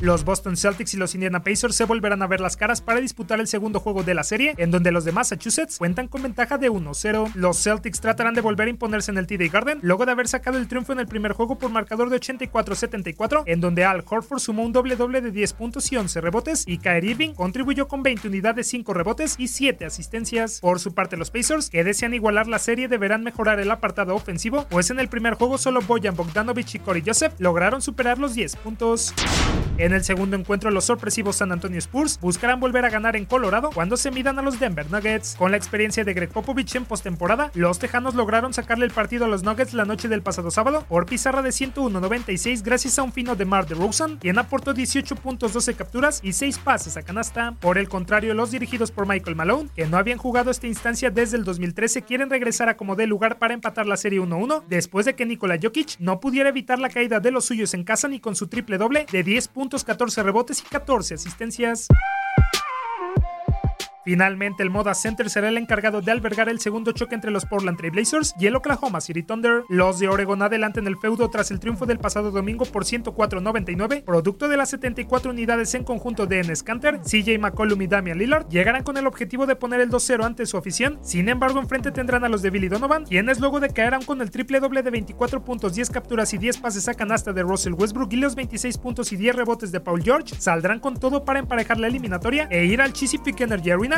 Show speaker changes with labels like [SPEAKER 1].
[SPEAKER 1] Los Boston Celtics y los Indiana Pacers se volverán a ver las caras para disputar el segundo juego de la serie, en donde los de Massachusetts cuentan con ventaja de 1-0. Los Celtics tratarán de volver a imponerse en el TD Garden, luego de haber sacado el triunfo en el primer juego por marcador de 84-74, en donde Al Horford sumó un doble doble de 10 puntos y 11 rebotes, y Kyrie Irving contribuyó con 20 unidades, 5 rebotes y 7 asistencias. Por su parte, los Pacers, que desean igualar la serie, deberán mejorar el apartado ofensivo, pues en el primer juego solo Boyan Bogdanovich y Corey Joseph lograron superar los 10 puntos. El segundo encuentro, los sorpresivos San Antonio Spurs buscarán volver a ganar en Colorado cuando se midan a los Denver Nuggets. Con la experiencia de Greg Popovich en postemporada, los tejanos lograron sacarle el partido a los Nuggets la noche del pasado sábado por pizarra de 101-96 gracias a un fino de Mar de Rosen, quien aportó 18 puntos, 12 capturas y 6 pases a canasta. Por el contrario, los dirigidos por Michael Malone, que no habían jugado esta instancia desde el 2013, quieren regresar a como dé lugar para empatar la serie 1-1 después de que Nikola Jokic no pudiera evitar la caída de los suyos en casa ni con su triple doble de 10 puntos, 14 rebotes y 14 asistencias. Finalmente, el Moda Center será el encargado de albergar el segundo choque entre los Portland Trail Blazers y el Oklahoma City Thunder. Los de Oregon adelante en el feudo tras el triunfo del pasado domingo por 104-99, producto de las 74 unidades en conjunto de Enes Kanter, CJ McCollum y Damian Lillard, llegarán con el objetivo de poner el 2-0 ante su afición. Sin embargo, enfrente tendrán a los de Billy Donovan, quienes luego de caerán con el triple doble de 24 puntos, 10 capturas y 10 pases a canasta de Russell Westbrook y los 26 puntos y 10 rebotes de Paul George, saldrán con todo para emparejar la eliminatoria e ir al Chesapeake Energy Arena